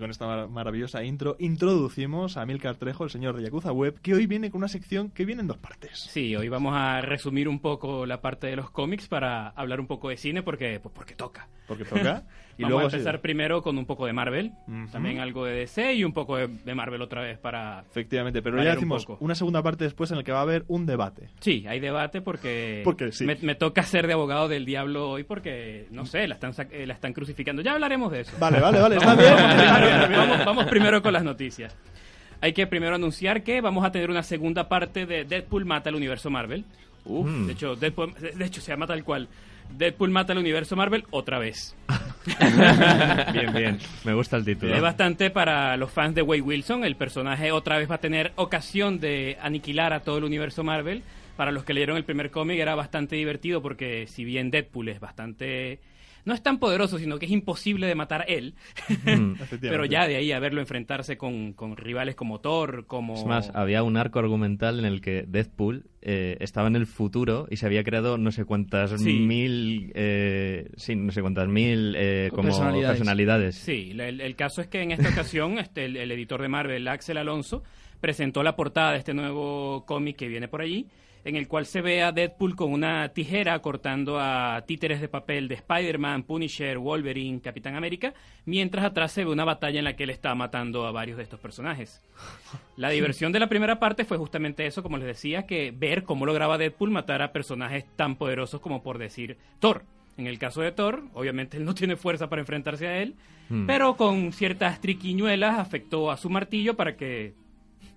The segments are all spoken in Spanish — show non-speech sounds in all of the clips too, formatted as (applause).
Y con esta mar- maravillosa intro introducimos a Milcar Trejo, el señor de Yakuza Web, que hoy viene con una sección que viene en dos partes. Sí, hoy vamos a resumir un poco la parte de los cómics para hablar un poco de cine porque, pues porque toca. Porque toca. (laughs) Y vamos luego a empezar sí, primero con un poco de Marvel, también algo de DC y un poco de, de Marvel otra vez para... Efectivamente, pero ya decimos una segunda parte después en la que va a haber un debate. Sí, hay debate porque, Porque sí. me, me toca ser de abogado del diablo hoy porque, no sé, la están, eh, la están crucificando. Ya hablaremos de eso. Vale, vale, vale, (laughs) está bien. Vamos (laughs) bien, vamos- vamos primero con las noticias. Hay que primero anunciar que vamos a tener una segunda parte de Deadpool mata al universo Marvel. Uf, de hecho, Deadpool, de hecho se llama tal cual. Deadpool mata al universo Marvel otra vez. (laughs) Bien, bien. Me gusta el título. Es bastante para los fans de Wade Wilson. El personaje otra vez va a tener ocasión de aniquilar a todo el universo Marvel. Para los que leyeron el primer cómic era bastante divertido porque si bien Deadpool es bastante... No es tan poderoso, sino que es imposible de matar él. (laughs) Efectivamente. Pero ya de ahí a verlo enfrentarse con, con rivales como Thor, como... Es más, había un arco argumental en el que Deadpool eh, estaba en el futuro y se había creado no sé cuántas Sí. mil, eh, sí, no sé cuántas mil eh, como Personalidades. personalidades. Sí, el, el caso es que en esta ocasión (laughs) este, el, el editor de Marvel, Axel Alonso, presentó la portada de este nuevo cómic que viene por allí, en el cual se ve a Deadpool con una tijera cortando a títeres de papel de Spider-Man, Punisher, Wolverine, Capitán América, mientras atrás se ve una batalla en la que él está matando a varios de estos personajes. La diversión de la primera parte fue justamente eso, como les decía, que ver cómo lograba Deadpool matar a personajes tan poderosos como por decir Thor. En el caso de Thor, obviamente él no tiene fuerza para enfrentarse a él, Hmm. pero con ciertas triquiñuelas afectó a su martillo para que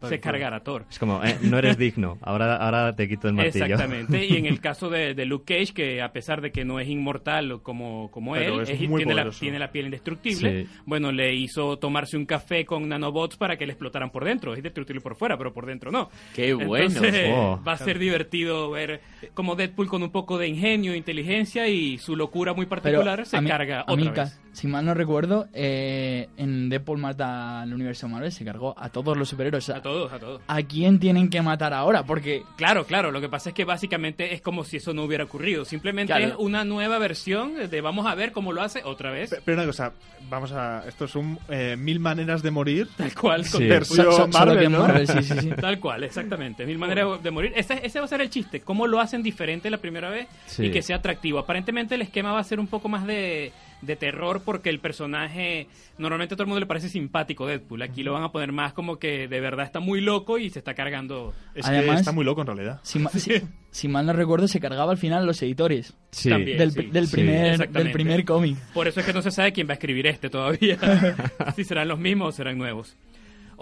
se cargara Thor. Es como, eh, no eres digno, ahora, ahora te quito el martillo. Exactamente, y en el (laughs) caso de, de Luke Cage, que a pesar de que no es inmortal como, como Pero él, es es- tiene, la, tiene la piel indestructible, Sí. bueno, le hizo tomarse un café con nanobots para que le explotaran por dentro. Es indestructible por fuera, pero por dentro no. Qué bueno. Entonces, Oh. va a ser divertido ver como Deadpool con un poco de ingenio, inteligencia y su locura muy particular se a mí- carga a otra mí, vez. si mal no recuerdo, eh, en Deadpool mata al universo Marvel se cargó a todos los superhéroes. A todos, a todos. ¿A quién tienen que matar ahora? Porque Claro, claro, lo que pasa es que básicamente es como si eso no hubiera ocurrido. Simplemente Claro. es una nueva versión de vamos a ver cómo lo hace otra vez. Pe- Pero una cosa, vamos a. Esto son eh, mil maneras de morir. Tal cual, con Sí. Versión so- so- Marvel, ¿no? Marvel, sí, sí, sí. (laughs) Tal cual, exactamente. Mil maneras de morir. Ese, ese va a ser el chiste. ¿Cómo lo hacen diferente la primera vez Sí. y que sea atractivo? Aparentemente el esquema va a ser un poco más de, de terror porque el personaje, normalmente a todo el mundo le parece simpático Deadpool. Aquí lo van a poner más como que de verdad está muy loco y se está cargando. Es que Además- está muy loco en realidad. Si, ma- si- (laughs) si mal no recuerdo, se cargaba al final los editores Sí. También. del, sí, del primer, del primer cómic. Por eso es que no se sabe quién va a escribir este todavía. (laughs) si serán los mismos o serán nuevos.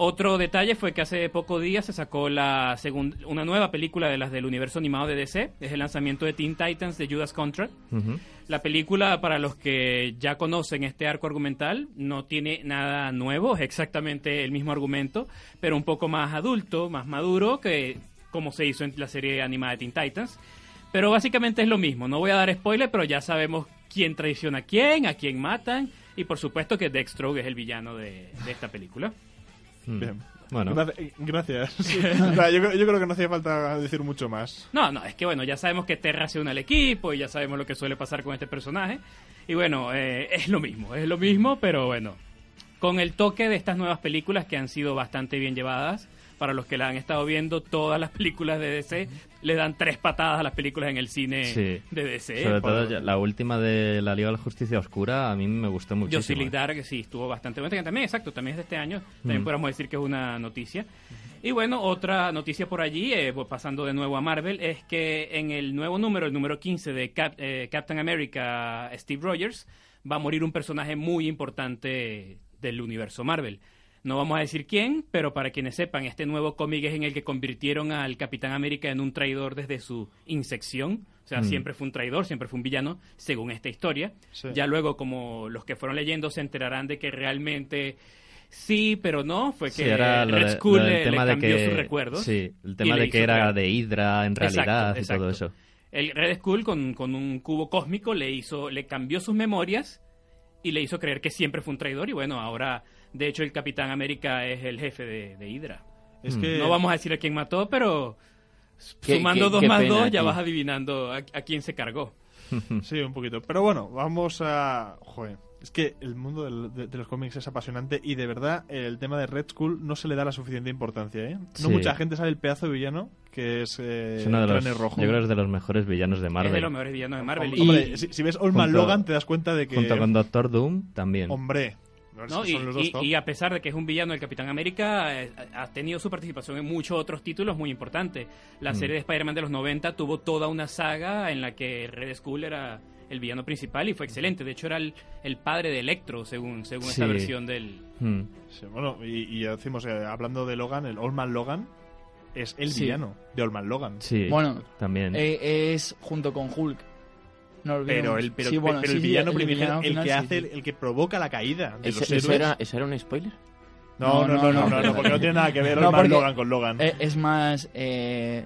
Otro detalle fue que hace pocos días se sacó la segun- una nueva película de las del universo animado de DC. Es el lanzamiento de Teen Titans de Judas Contract. Ujú. La película, para los que ya conocen este arco argumental, no tiene nada nuevo, es exactamente el mismo argumento, pero un poco más adulto, más maduro que como se hizo en la serie animada de Teen Titans. Pero básicamente es lo mismo, no voy a dar spoiler, pero ya sabemos quién traiciona a quién, a quién matan, y por supuesto que Dextrogue es el villano de, de esta película. Mm. Bien. Bueno, Graci- Gracias. O sea, (laughs) yo, creo- yo creo que no hacía falta decir mucho más. No, no, es que bueno, ya sabemos que Terra se une al equipo y ya sabemos lo que suele pasar con este personaje. Y bueno, eh, es lo mismo, es lo mismo, pero bueno, con el toque de estas nuevas películas que han sido bastante bien llevadas. Para los que la han estado viendo, todas las películas de DC le dan tres patadas a las películas en el cine Sí. de DC. sobre todo la última de la Liga de la Justicia Oscura a mí me gustó muchísimo. Justice eh. Dark, sí, estuvo bastante bueno. Que También, exacto, también es de este año. También Mm. podríamos decir que es una noticia. Y bueno, otra noticia por allí, eh, pues, pasando de nuevo a Marvel, es que en el nuevo número, el número 15 de Cap- eh, Captain America, Steve Rogers, va a morir un personaje muy importante del universo Marvel. No vamos a decir quién, pero para quienes sepan, este nuevo cómic es en el que convirtieron al Capitán América en un traidor desde su insección. O sea, Mm. siempre fue un traidor, siempre fue un villano, según esta historia. Sí. Ya luego, como los que fueron leyendo se enterarán de que realmente sí, pero no, fue que Sí, era Red de- Skull le, tema de cambió que, sus recuerdos. Sí, el tema de que era de Hydra en Exacto, realidad y todo eso. El Red Skull con, con un cubo cósmico le hizo, le cambió sus memorias y le hizo creer que siempre fue un traidor y bueno, ahora de hecho el Capitán América es el jefe de, de Hydra. Es que No vamos a decir a quién mató, pero sumando qué- dos qué más dos ya vas adivinando a, a quién se cargó. (laughs) Sí, un poquito. Pero bueno, vamos a... Joder. Es que el mundo del- de, de los cómics es apasionante y de verdad el tema de Red Skull no se le da la suficiente importancia, ¿eh? No Sí. mucha gente sabe el pedazo de villano que es, eh, Es uno de los, Rojo. yo creo que es de los mejores villanos de Es de Marvel. los mejores villanos de Marvel. Y- Hombre, si, si ves Old Man Junto- Logan te das cuenta de que... Junto con Doctor Doom también. Hombre, ¿no? Y, son los dos y- top. y a pesar de que es un villano del Capitán América, eh, ha tenido su participación en muchos otros títulos muy importantes. La Mm. serie de Spider-Man de los 90 tuvo toda una saga en la que Red Skull era el villano principal y fue excelente. De hecho, era el, el padre de Electro, según, según esta Sí. versión del... Mm. Sí, bueno, y, y decimos, eh, hablando de Logan, el Old Man Logan es el Sí. villano de Old Man Logan. Sí, Bueno, también. Eh, es junto con Hulk. No olvidemos. Pero el, pero, Sí, bueno, pero sí, el sí, villano el primigenio, villano el final, que sí, hace, sí. el, que provoca la caída de ¿Eso, los héroes. era, ¿Eso era un spoiler? No, no, no, no, no, no, porque no tiene nada que ver Logan con Logan. Eh, es más. eh,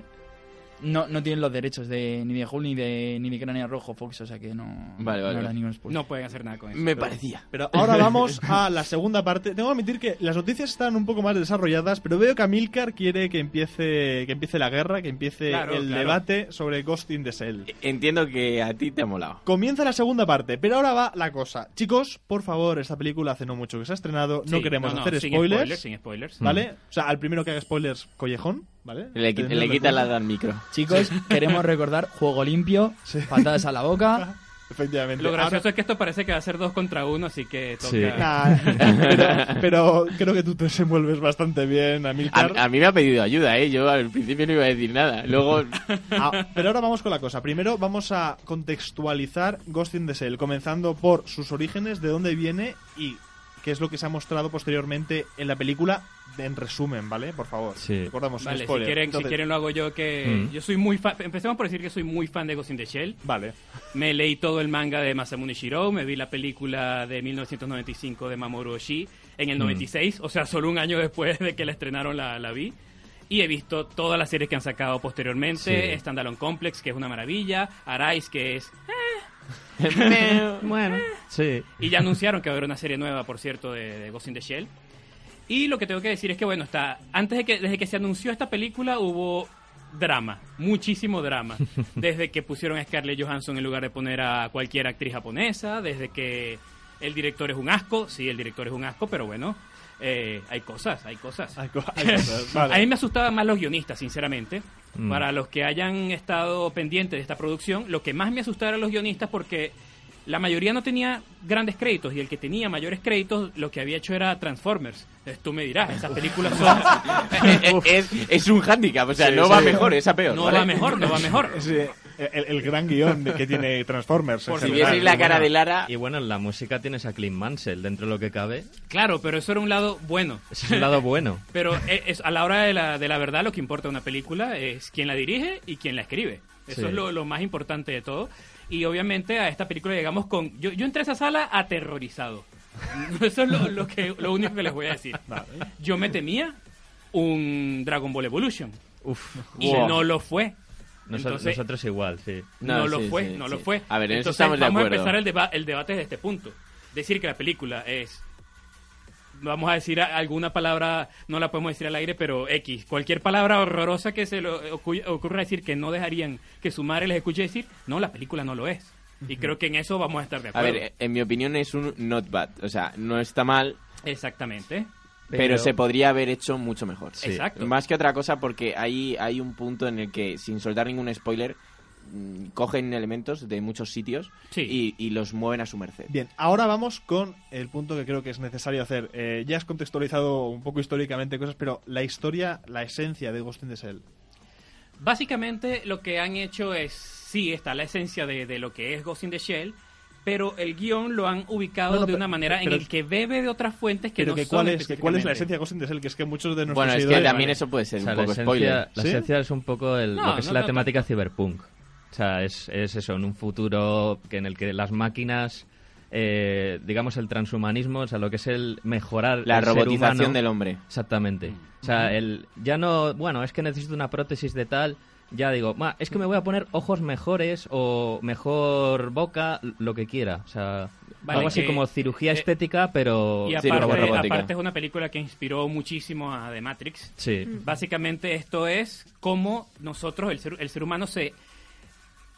no, no tienen los derechos de ni de Hulk ni de ni de Cráneo Rojo Fox, o sea que no. Vale, vale, no ningún spoiler. No pueden hacer nada con eso. Me parecía. Pero ahora vamos a la segunda parte. Tengo que admitir que las noticias están un poco más desarrolladas, pero veo que Amilcar quiere que empiece, que empiece la guerra, que empiece Claro, el claro. debate sobre Ghost in the Shell. Entiendo que a ti te ha molado. Comienza la segunda parte, pero ahora va la cosa. Chicos, por favor, esta película hace no mucho que se ha estrenado, no queremos no, no, hacer sin spoilers, Sin spoilers. ¿vale? O sea, al primero que haga spoilers, collejón, ¿vale? Le, le quita la edad al micro. Chicos, queremos (laughs) recordar juego limpio, patadas a la boca. (laughs) Efectivamente. Lo gracioso Ahora- es que esto parece que va a ser dos contra uno, así que toca... Sí. Nah, (laughs) pero, pero creo que tú te desenvuelves bastante bien, Amilcar. A, a mí me ha pedido ayuda, ¿eh? Yo al principio no iba a decir nada. Luego, Ah, pero ahora vamos con la cosa. Primero vamos a contextualizar Ghost in the Shell, comenzando por sus orígenes, de dónde viene y qué es lo que se ha mostrado posteriormente en la película, en resumen, ¿vale? Por favor. Sí. Recordamos Vale, si quieren, si Entonces- quieren lo hago yo, que Mm. yo soy muy fan... Empecemos por decir que soy muy fan de Ghost in the Shell. Vale. Me leí todo el manga de Masamune Shirou, me vi la película de 1995 de Mamoru Oshii en el 96, o sea, solo un año después de que la estrenaron la, la vi. Y he visto todas las series que han sacado posteriormente, Sí. Standalone Complex, que es una maravilla, Arise, que es... (laughs) bueno, sí. Y ya anunciaron que va a haber una serie nueva, por cierto, de, de Ghost in the Shell. Y lo que tengo que decir es que, bueno, está antes de que, desde que se anunció esta película hubo drama, muchísimo drama. (laughs) Desde que pusieron a Scarlett Johansson en lugar de poner a cualquier actriz japonesa, desde que el director es un asco, sí, el director es un asco, pero bueno, eh, hay cosas, hay cosas. Hay co- hay (laughs) cosas, vale. A mí me asustaban más los guionistas, sinceramente. Mm. Para los que hayan estado pendientes de esta producción, lo que más me asustaba eran los guionistas porque la mayoría no tenía grandes créditos y el que tenía mayores créditos lo que había hecho era Transformers. Entonces tú me dirás, esas películas (laughs) son... es, es un hándicap, o sea, Sí, no sí. va mejor, es a peor. no ¿vale? va mejor, no va mejor. Eh, el, el gran guion de- que tiene Transformers. en Si vieseis la cara de Lara, Y bueno, en la música tienes a Clint Mansell, dentro de lo que cabe. Claro, pero eso era un lado bueno. Es un lado bueno. (laughs) Pero e- es, a la hora de la, de la verdad lo que importa una película es quién la dirige y quién la escribe. Eso Sí. es lo, lo más importante de todo. Y obviamente a esta película llegamos con... Yo, yo entré a esa sala aterrorizado. (laughs) Eso es lo, lo que, lo único que les voy a decir. Yo me temía un Dragon Ball Evolution. Uf. Y Wow. no lo fue. Entonces- nosotros igual, sí. No, No, lo sí, fue, sí, no sí. lo fue. A ver, en eso Entonces, estamos de vamos acuerdo. a empezar el, deba- el debate desde este punto. Decir que la película es... Vamos a decir a- alguna palabra, no la podemos decir al aire, pero X. Cualquier palabra horrorosa que se le ocu- ocurra decir que no dejarían que su madre les escuche decir, no, la película no lo es. Y creo que en eso vamos a estar de a acuerdo. ver, eh, en mi opinión es un not bad. O sea, no está mal, Exactamente. Pero, se podría haber hecho mucho mejor. Exacto. Más que otra cosa porque hay, hay un punto en el que, sin soltar ningún spoiler, mm, cogen elementos de muchos sitios Sí. y, y los mueven a su merced. Bien, ahora vamos con el punto que creo que es necesario hacer. Eh, ya has contextualizado un poco históricamente cosas, pero la historia, la esencia de Ghost in the Shell. Básicamente lo que han hecho es, sí, está la esencia de, de lo que es Ghost in the Shell, pero el guion lo han ubicado No, no, de pero- una manera pero- en el que bebe de otras fuentes que Pero no que son cuál es, que cuál es la esencia de Ghost in the Shell, que es que muchos de nuestros Bueno, es que también eso puede ser O sea, un la poco esencia, spoiler. la ¿Sí? esencia es un poco el- No, lo que es la temática cyberpunk. O sea, es, es eso, en un futuro que en el que las máquinas, eh, digamos, el transhumanismo, o sea, lo que es el mejorar La el ser robotización humano- del hombre. Exactamente. O sea, el, ya no, bueno, es que necesito una prótesis de tal, ya digo, "Ma, es que me voy a poner ojos mejores o mejor boca, lo que quiera. O sea, Vale, algo así que- como cirugía eh, estética, pero... Y Sí, aparte, robótica. aparte es una película que inspiró muchísimo a The Matrix. Sí. Básicamente esto es cómo nosotros, el ser, el ser humano, se,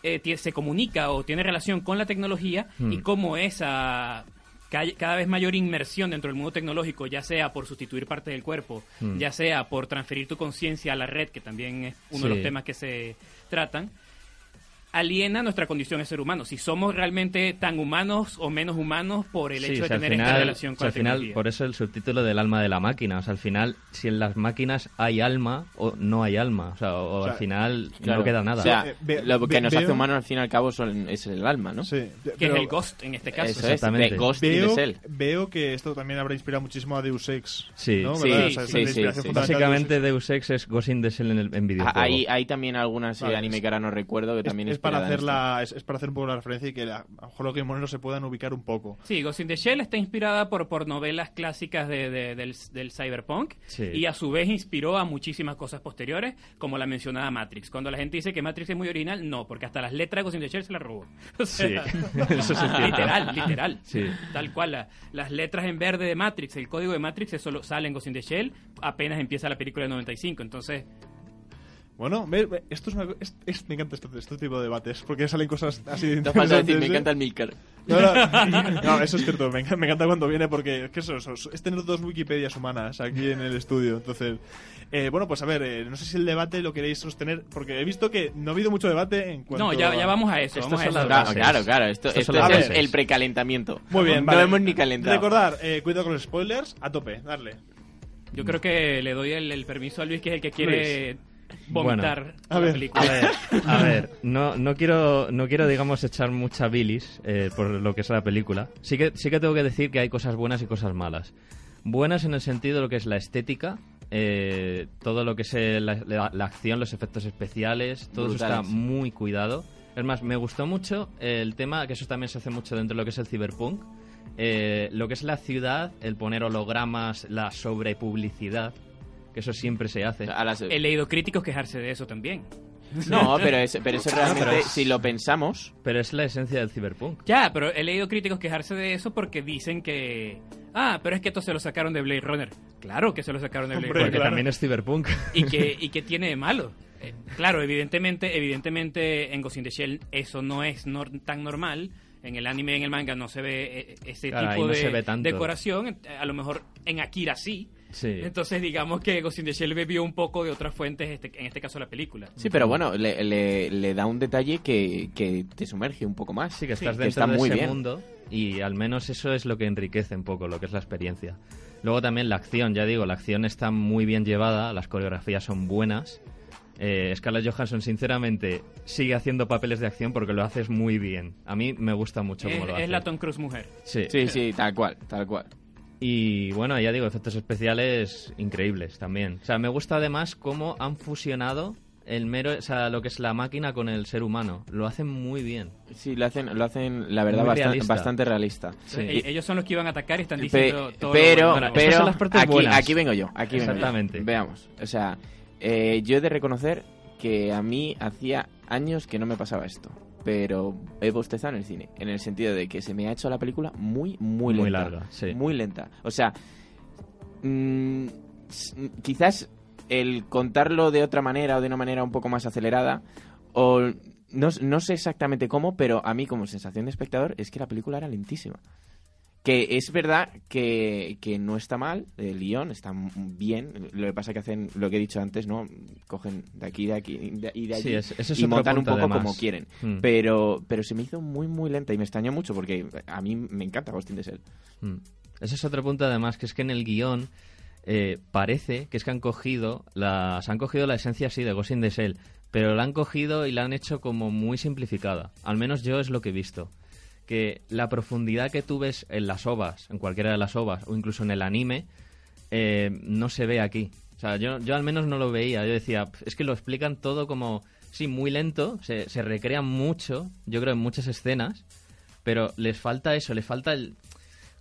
eh, se comunica o tiene relación con la tecnología Hmm. y cómo esa ca- cada vez mayor inmersión dentro del mundo tecnológico, ya sea por sustituir parte del cuerpo, Hmm. ya sea por transferir tu conciencia a la red, que también es uno de los temas que se tratan, aliena nuestra condición de ser humano. Si somos realmente tan humanos o menos humanos por el Sí, hecho o de tener esta final- relación o sea, con la al final, tecnología. por eso el subtítulo del alma de la máquina. O sea, al final, si en las máquinas hay alma o no hay alma. O sea, o, O sea, al final Claro. no queda nada. O sea, Eh, ve- lo que ve- nos veo- hace humanos al fin y al cabo son, es el alma, ¿no? Sí, que es el Ghost en este caso. Eso es, Exactamente. de Ghost Veo, veo que esto también habrá inspirado muchísimo a Deus Ex. Sí. ¿no? Sí, sí, Básicamente Deus Ex. Deus Ex es Ghost in the Shell en, el, en videojuego. Ah, Hay, hay también alguna serie Vale, anime es- que ahora no recuerdo que Es, también es para inspirada en hacer la, es, es para hacer un poco la referencia y que a, a lo mejor los Game Moneros se puedan ubicar un poco. Sí, Ghost in the Shell está inspirada por, por novelas clásicas de, de- del, del cyberpunk Sí. y a su vez inspiró a muchísimas cosas posteriores, como la mencionada Matrix. Cuando la gente dice que Matrix es muy original, no, porque hasta las letras de Ghost in the Shell se las robó. (laughs) O sea, Sí, (laughs) eso es (laughs) literal, literal. Sí. Tal cual, la- las letras en verde de Matrix, el código de Matrix, eso lo- sale en Ghost in the Shell apenas empieza la película de 95. Entonces, Bueno, ve, esto es una, es- es- me encanta este, este tipo de debates, porque salen cosas así Te falta decir, interesantes, me ¿eh? encanta el Milker. No, no, no, eso es cierto, me encanta, me encanta cuando viene porque es que eso, eso, es tener dos Wikipedias humanas aquí en el estudio. Entonces, eh, bueno, pues a ver, eh, no sé si el debate lo queréis sostener, porque he visto que no ha habido mucho debate en cuanto no, ya, vamos a eso. Vamos a eso. Claro, claro, claro. Esto, es el, bases. el precalentamiento. Muy bien, no vale. hemos ni calentado. Recordar, eh, cuidado con los spoilers, a tope, darle. Yo creo que le doy el, el permiso a Luis, que es el que quiere vomitar Bueno, a la ver. película. A ver, a ver, no, no quiero, no quiero, digamos, echar mucha bilis eh, por lo que es la película. Sí que, sí que tengo que decir que hay cosas buenas y cosas malas. Buenas en el sentido de lo que es la estética, eh, todo lo que es eh, la, la- la acción, los efectos especiales, todo eso está muy cuidado. Es más, me gustó mucho el tema, que eso también se hace mucho dentro de lo que es el cyberpunk, eh, lo que es la ciudad, el poner hologramas, la sobrepublicidad, que eso siempre se hace. A las- He leído críticos quejarse de eso también. (laughs) No, pero, es, pero eso realmente, pero es- si lo pensamos, Pero es la esencia del cyberpunk. Ya, pero he leído críticos quejarse de eso porque dicen que... Ah, pero es que esto se lo sacaron de Blade Runner. Claro que se lo sacaron de Blade Hombre, Runner. Porque claro. también es cyberpunk. ¿Y que, (laughs) ¿Y que tiene de malo? Eh, claro, evidentemente, evidentemente en Ghost in the Shell eso no es nor- tan normal. En el anime y en el manga no se ve eh, ese Claro, tipo no de se ve tanto. decoración. A lo mejor en Akira sí. Sí. Entonces digamos que Ghost in the Shell bebió un poco de otras fuentes, este- en este caso la película. sí, pero bueno, le, le- le da un detalle que, que te sumerge un poco más. Sí, que estás que dentro está de muy ese bien. mundo y al menos eso es lo que enriquece un poco lo que es la experiencia. Luego también la acción, ya digo, la acción está muy bien llevada, las coreografías son buenas. Eh, Scarlett Johansson, sinceramente, sigue haciendo papeles de acción porque lo haces muy bien. A mí me gusta mucho Es, cómo lo es hace. la Tom Cruise mujer. Sí. Sí, sí, tal cual, tal cual. Y bueno, ya digo, efectos especiales increíbles también. O sea, me gusta además cómo han fusionado el mero, o sea, lo que es la máquina con el ser humano. Lo hacen muy bien. Sí, lo hacen, lo hacen la verdad, Muy bastan- realista. bastante realista. Sí. Eh, Ellos son los que iban a atacar y están Pe- diciendo todo lo pero, bueno. Pero son las partes aquí, buenas. aquí vengo yo. Aquí vengo yo. Exactamente. Veamos. O sea, eh, yo he de reconocer que a mí hacía años que no me pasaba esto. Pero he bostezado en el cine. En el sentido de que se me ha hecho la película muy, muy lenta. Muy larga, sí. Muy lenta. O sea, mm, s- quizás el contarlo de otra manera o de una manera un poco más acelerada, o no, no sé exactamente cómo, pero a mí como sensación de espectador es que la película era lentísima. Que es verdad que, que no está mal, el guion está bien, lo que pasa que hacen lo que he dicho antes, ¿no? Cogen de aquí, de aquí de- y de allí Sí, es- es y montan un poco además. como quieren. Mm. Pero, pero se me hizo muy, muy lenta y me extrañó mucho porque a mí me encanta in the Shell. Mm. Ese es otro punto además, que es que en el guion eh, parece que es que han cogido la, se han cogido la esencia así de Ghost in the Shell, pero la han cogido y la han hecho como muy simplificada. Al menos yo es lo que he visto. Que la profundidad que tú ves en las ovas, en cualquiera de las ovas, o incluso en el anime, eh, no se ve aquí. O sea, yo, yo al menos no lo veía. Yo decía, "Pf, es que lo explican todo como, sí, muy lento, se, se recrean mucho, yo creo, en muchas escenas, pero les falta eso, les falta el,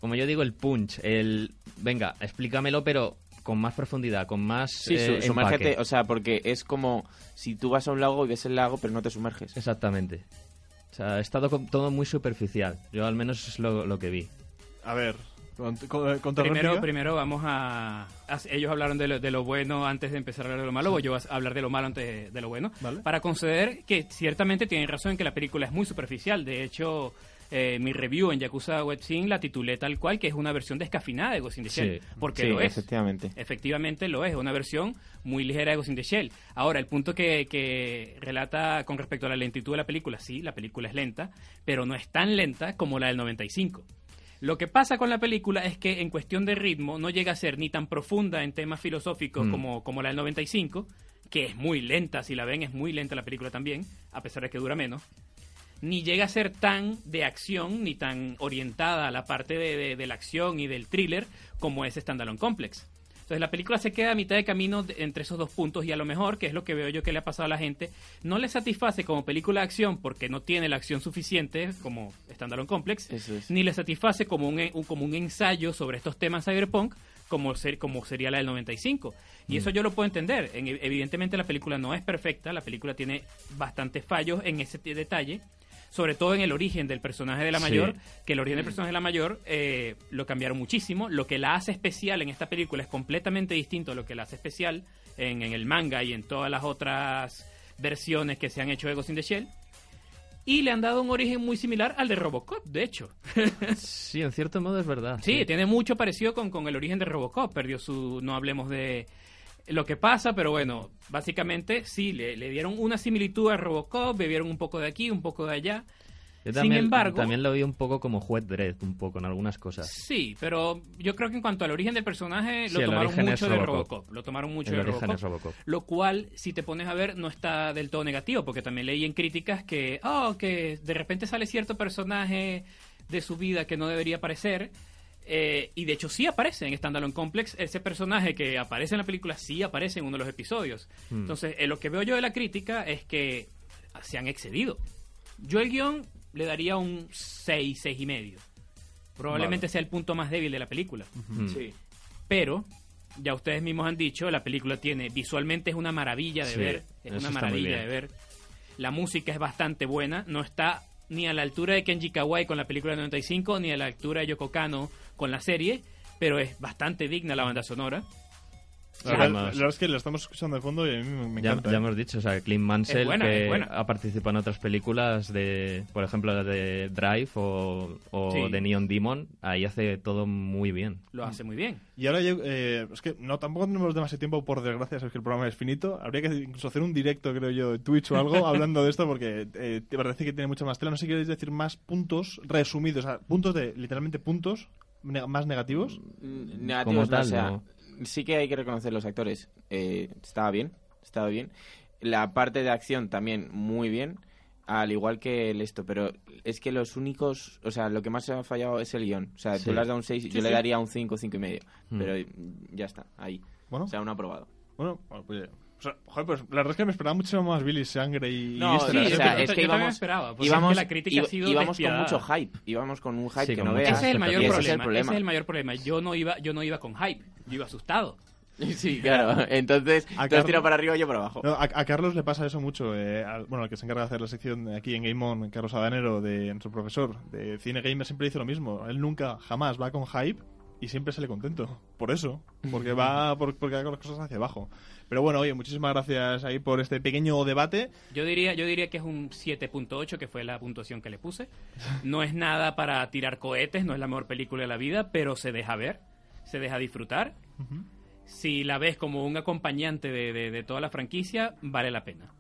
como yo digo, el punch, el, venga, explícamelo, pero con más profundidad, con más Sí, eh, su- sumérgete, o sea, porque es como si tú vas a un lago y ves el lago, pero no te sumerges. Exactamente. O sea, ha estado todo muy superficial. Yo al menos es lo, lo que vi. A ver, con, con, contra Primero, primero vamos a, a- Ellos hablaron de lo, de lo bueno antes de empezar a hablar de lo malo, o yo voy a hablar de lo malo antes de, de lo bueno. Vale. Para conceder que ciertamente tienen razón en que la película es muy superficial. De hecho, eh, mi review en Yakuza Web Scene la titulé tal cual, que es una versión descafinada de Ghost in the Shell. Sí. Porque Sí, lo es. efectivamente. Efectivamente lo es, una versión muy ligera de Ghost in the Shell. Ahora, el punto que, que relata con respecto a la lentitud de la película, sí, la película es lenta, pero no es tan lenta como la del 95. Lo que pasa con la película es que en cuestión de ritmo no llega a ser ni tan profunda en temas filosóficos Mm. como, como la del 95, que es muy lenta, si la ven es muy lenta la película también, a pesar de que dura menos, ni llega a ser tan de acción, ni tan orientada a la parte de, de- de la acción y del thriller como es Standalone Complex. Entonces la película se queda a mitad de camino de- entre esos dos puntos y a lo mejor, que es lo que veo yo que le ha pasado a la gente, no le satisface como película de acción porque no tiene la acción suficiente como Standalone Complex, es. ni le satisface como un, un- como un ensayo sobre estos temas cyberpunk como, ser, como sería la del 95. Y eso yo lo puedo entender. En- evidentemente la película no es perfecta, la película tiene bastantes fallos en ese detalle, sobre todo en el origen del personaje de la Sí. mayor, que el origen del personaje de la mayor eh, lo cambiaron muchísimo. Lo que la hace especial en esta película es completamente distinto a lo que la hace especial en, en el manga y en todas las otras versiones que se han hecho de Ghost in the Shell. Y le han dado un origen muy similar al de Robocop, de hecho. (laughs) Sí, en cierto modo es verdad. Sí, tiene mucho parecido con, con el origen de Robocop. Perdió su. No hablemos de lo que pasa, pero bueno, básicamente sí, le, le dieron una similitud a Robocop, bebieron un poco de aquí, un poco de allá. Yo Sin embargo- también lo vi un poco como Juez Dredd, un poco en algunas cosas. Sí, pero yo creo que en cuanto al origen del personaje, lo tomaron mucho de Robocop. Robocop. Lo tomaron mucho El de Robocop. Robocop. Lo cual, si te pones a ver, no está del todo negativo, porque también leí en críticas que, oh, que de repente sale cierto personaje de su vida que no debería aparecer. Eh, y de hecho sí aparece en Standalone Complex. Ese personaje que aparece en la película sí aparece en uno de los episodios. Hmm. Entonces, eh, lo que veo yo de la crítica es que se han excedido. Yo el guion le daría un 6, 6 y medio. Probablemente sea el punto más débil de la película. Sí. Pero, ya ustedes mismos han dicho, la película tiene, visualmente es una maravilla de Sí, ver, es una maravilla de ver. La música es bastante buena, no está ni a la altura de Kenji Kawai con la película de 95, ni a la altura de Yoko Kano con la serie, pero es bastante digna la banda sonora. La verdad, Además- la verdad es que la estamos escuchando de fondo y a mí me, Ya, encanta. ya ¿eh? hemos dicho, o sea, Clint Mansell, buena, que ha participado en otras películas, de, por ejemplo, la de Drive o, o Sí. de Neon Demon, ahí hace todo muy bien. Lo hace muy bien. Y ahora yo, eh, es que no, tampoco tenemos demasiado tiempo, por desgracia, sabes que el programa es finito. Habría que incluso hacer un directo, creo yo, de Twitch o algo, (laughs) hablando de esto, porque eh, te parece que tiene mucho más tela. No sé si queréis decir más puntos resumidos, o sea, puntos de, literalmente puntos ne- más negativos. Mm, Negativos, Como no, tal, o sea, no. sí que hay que reconocer los actores. Eh, estaba bien, estaba bien. La parte de acción también muy bien, al igual que el esto, pero es que los únicos, o sea, lo que más se ha fallado es el guion. O sea, Sí. tú le has dado un 6, yo le daría un 5, 5 y medio. Mm. Pero ya está, ahí. Bueno, O sea, un aprobado. bueno, bueno, pues, o sea, joder, pues la verdad es que me esperaba muchísimo más Billy, sangre y... No, vísceras, sí, o sea, es que íbamos, esperaba, pues íbamos, es que la crítica ha sido íbamos con mucho hype. Íbamos con un hype Sí, que no veas. Ese es el mayor y ese problema. es el problema. Ese es el mayor problema. Yo no iba, yo no iba con hype, yo iba asustado. (laughs) Sí, claro. Entonces, A tú has Carlos- tirado para arriba y yo para abajo. No, a, a Carlos le pasa eso mucho. eh, al- bueno, el que se encarga de hacer la sección aquí en Game On, Carlos Adanero, de nuestro profesor de cine gamer, siempre dice lo mismo. Él nunca, jamás va con hype y siempre sale contento. (laughs) Por eso. Porque va, por- porque va con las cosas hacia abajo. Pero bueno, oye, muchísimas gracias ahí por este pequeño debate. Yo diría, yo diría que es un 7.8, que fue la puntuación que le puse. No es nada para tirar cohetes, no es la mejor película de la vida, pero se deja ver, se deja disfrutar. Si la ves como un acompañante de, de- de toda la franquicia, vale la pena.